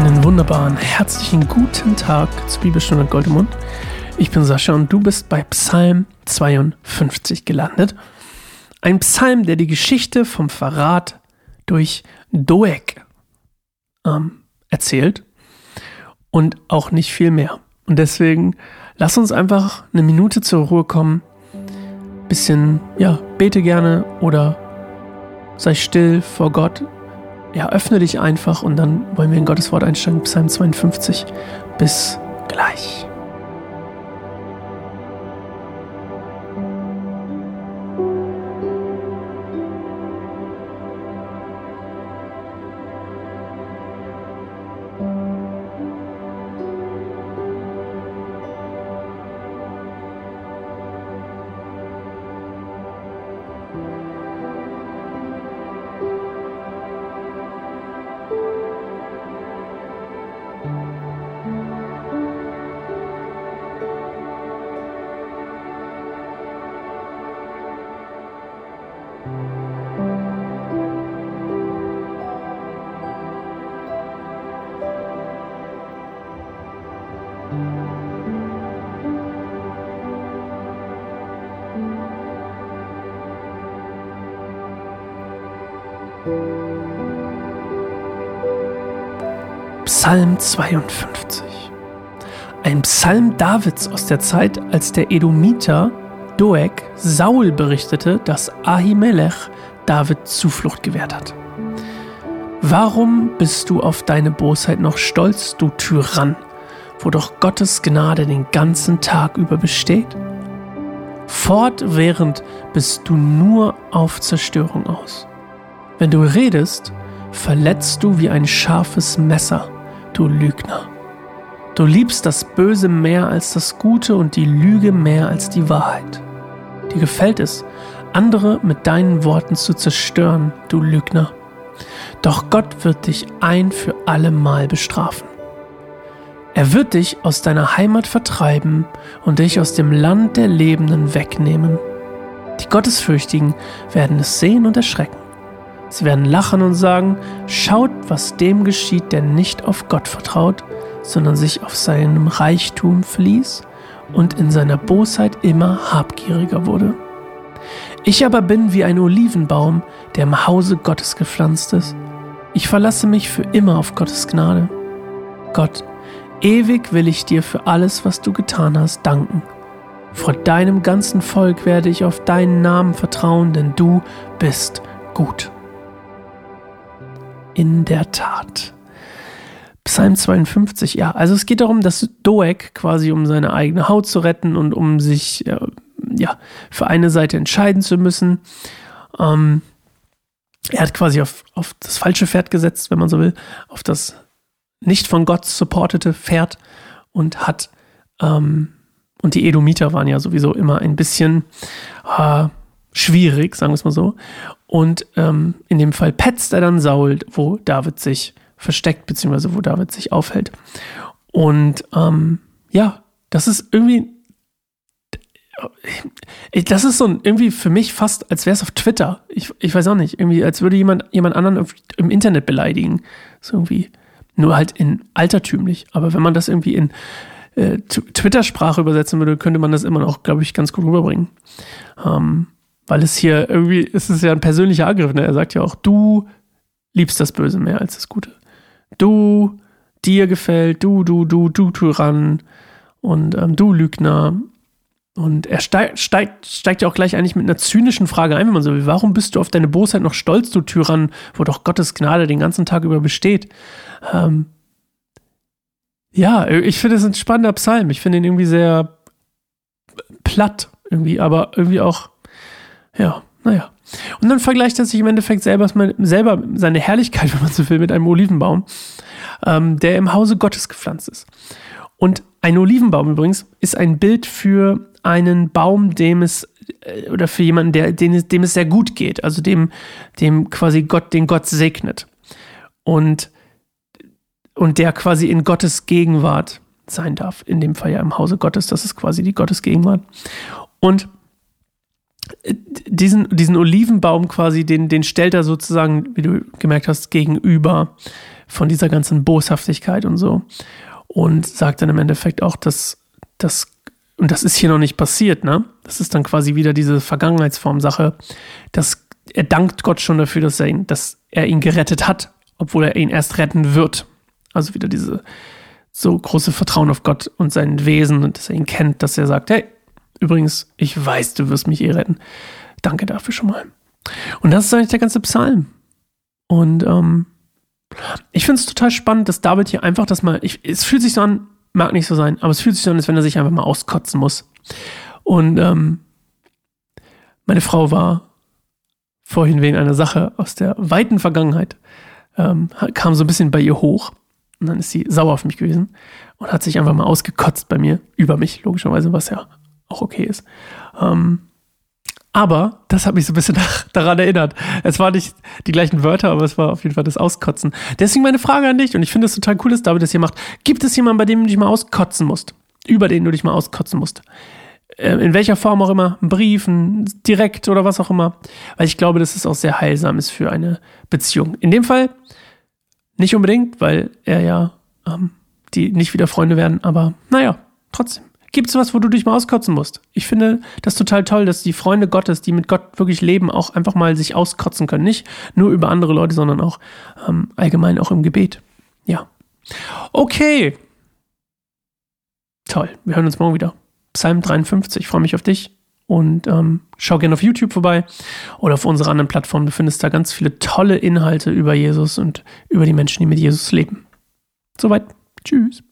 Einen wunderbaren, herzlichen guten Tag zur Bibelstunde Goldemund. Ich bin Sascha und du bist bei Psalm 52 gelandet. Ein Psalm, der die Geschichte vom Verrat durch Doeg ähm, erzählt und auch nicht viel mehr. Und deswegen lass uns einfach eine Minute zur Ruhe kommen. Bisschen, ja, bete gerne oder sei still vor Gott ja, öffne dich einfach und dann wollen wir in Gottes Wort einsteigen, Psalm 52. Bis gleich. Psalm 52. Ein Psalm Davids aus der Zeit, als der Edomiter Doeg Saul berichtete, dass Ahimelech David Zuflucht gewährt hat. Warum bist du auf deine Bosheit noch stolz, du Tyrann, wo doch Gottes Gnade den ganzen Tag über besteht? Fortwährend bist du nur auf Zerstörung aus. Wenn du redest, verletzt du wie ein scharfes Messer, du Lügner. Du liebst das Böse mehr als das Gute und die Lüge mehr als die Wahrheit. Dir gefällt es, andere mit deinen Worten zu zerstören, du Lügner. Doch Gott wird dich ein für alle Mal bestrafen. Er wird dich aus deiner Heimat vertreiben und dich aus dem Land der Lebenden wegnehmen. Die Gottesfürchtigen werden es sehen und erschrecken. Sie werden lachen und sagen, schaut, was dem geschieht, der nicht auf Gott vertraut, sondern sich auf seinem Reichtum verließ und in seiner Bosheit immer habgieriger wurde. Ich aber bin wie ein Olivenbaum, der im Hause Gottes gepflanzt ist. Ich verlasse mich für immer auf Gottes Gnade. Gott, ewig will ich dir für alles, was du getan hast, danken. Vor deinem ganzen Volk werde ich auf deinen Namen vertrauen, denn du bist gut. In der Tat. Psalm 52, ja. Also es geht darum, dass Doeg quasi um seine eigene Haut zu retten und um sich äh, ja, für eine Seite entscheiden zu müssen. Ähm, er hat quasi auf, auf das falsche Pferd gesetzt, wenn man so will, auf das nicht von Gott supportete Pferd und hat, ähm, und die Edomiter waren ja sowieso immer ein bisschen äh, schwierig, sagen wir es mal so. Und ähm, in dem Fall petzt er dann Saul, wo David sich versteckt, beziehungsweise wo David sich aufhält. Und ähm, ja, das ist irgendwie das ist so ein, irgendwie für mich fast, als wäre es auf Twitter. Ich, ich weiß auch nicht. Irgendwie, als würde jemand jemand anderen im Internet beleidigen. So irgendwie. Nur halt in altertümlich. Aber wenn man das irgendwie in äh, Twitter-Sprache übersetzen würde, könnte man das immer noch, glaube ich, ganz gut rüberbringen. Ähm, weil es hier irgendwie, es ist ja ein persönlicher Angriff. Ne? Er sagt ja auch, du liebst das Böse mehr als das Gute. Du, dir gefällt, du, du, du, du Tyrann und ähm, du Lügner und er steigt, steigt, steigt ja auch gleich eigentlich mit einer zynischen Frage ein, wenn man so will. Warum bist du auf deine Bosheit noch stolz, du Tyrann, wo doch Gottes Gnade den ganzen Tag über besteht? Ähm ja, ich finde es ein spannender Psalm. Ich finde ihn irgendwie sehr platt, irgendwie, aber irgendwie auch, ja, naja. Und dann vergleicht er sich im Endeffekt selber, selber seine Herrlichkeit, wenn man so will, mit einem Olivenbaum, ähm, der im Hause Gottes gepflanzt ist. Und ein Olivenbaum übrigens ist ein Bild für einen Baum, dem es äh, oder für jemanden, der, dem, dem es sehr gut geht, also dem, dem quasi Gott, den Gott segnet. Und, und der quasi in Gottes Gegenwart sein darf. In dem Fall ja im Hause Gottes, das ist quasi die Gottes Gegenwart. Und diesen, diesen Olivenbaum quasi, den, den stellt er sozusagen, wie du gemerkt hast, gegenüber von dieser ganzen Boshaftigkeit und so. Und sagt dann im Endeffekt auch, dass das, und das ist hier noch nicht passiert, ne? Das ist dann quasi wieder diese Vergangenheitsform-Sache, dass er dankt Gott schon dafür, dass er ihn, dass er ihn gerettet hat, obwohl er ihn erst retten wird. Also wieder diese so große Vertrauen auf Gott und sein Wesen und dass er ihn kennt, dass er sagt, hey, übrigens, ich weiß, du wirst mich eh retten. Danke dafür schon mal. Und das ist eigentlich der ganze Psalm. Und ähm, ich finde es total spannend, dass David hier einfach das mal, ich, es fühlt sich so an, mag nicht so sein, aber es fühlt sich so an, als wenn er sich einfach mal auskotzen muss. Und ähm, meine Frau war vorhin wegen einer Sache aus der weiten Vergangenheit, ähm, kam so ein bisschen bei ihr hoch. Und dann ist sie sauer auf mich gewesen und hat sich einfach mal ausgekotzt bei mir, über mich, logischerweise, was ja auch okay ist. Ähm, aber das hat mich so ein bisschen daran erinnert. Es waren nicht die gleichen Wörter, aber es war auf jeden Fall das Auskotzen. Deswegen meine Frage an dich, und ich finde es total cool, dass David das hier macht. Gibt es jemanden, bei dem du dich mal auskotzen musst? Über den du dich mal auskotzen musst? Äh, in welcher Form auch immer, ein Brief, ein Direkt oder was auch immer. Weil ich glaube, dass es auch sehr heilsam ist für eine Beziehung. In dem Fall nicht unbedingt, weil er ja ähm, die nicht wieder Freunde werden, aber naja, trotzdem. Gibt es was, wo du dich mal auskotzen musst? Ich finde das total toll, dass die Freunde Gottes, die mit Gott wirklich leben, auch einfach mal sich auskotzen können. Nicht nur über andere Leute, sondern auch ähm, allgemein auch im Gebet. Ja. Okay. Toll. Wir hören uns morgen wieder. Psalm 53. Ich freue mich auf dich. Und ähm, schau gerne auf YouTube vorbei oder auf unserer anderen Plattform. Du findest da ganz viele tolle Inhalte über Jesus und über die Menschen, die mit Jesus leben. Soweit. Tschüss.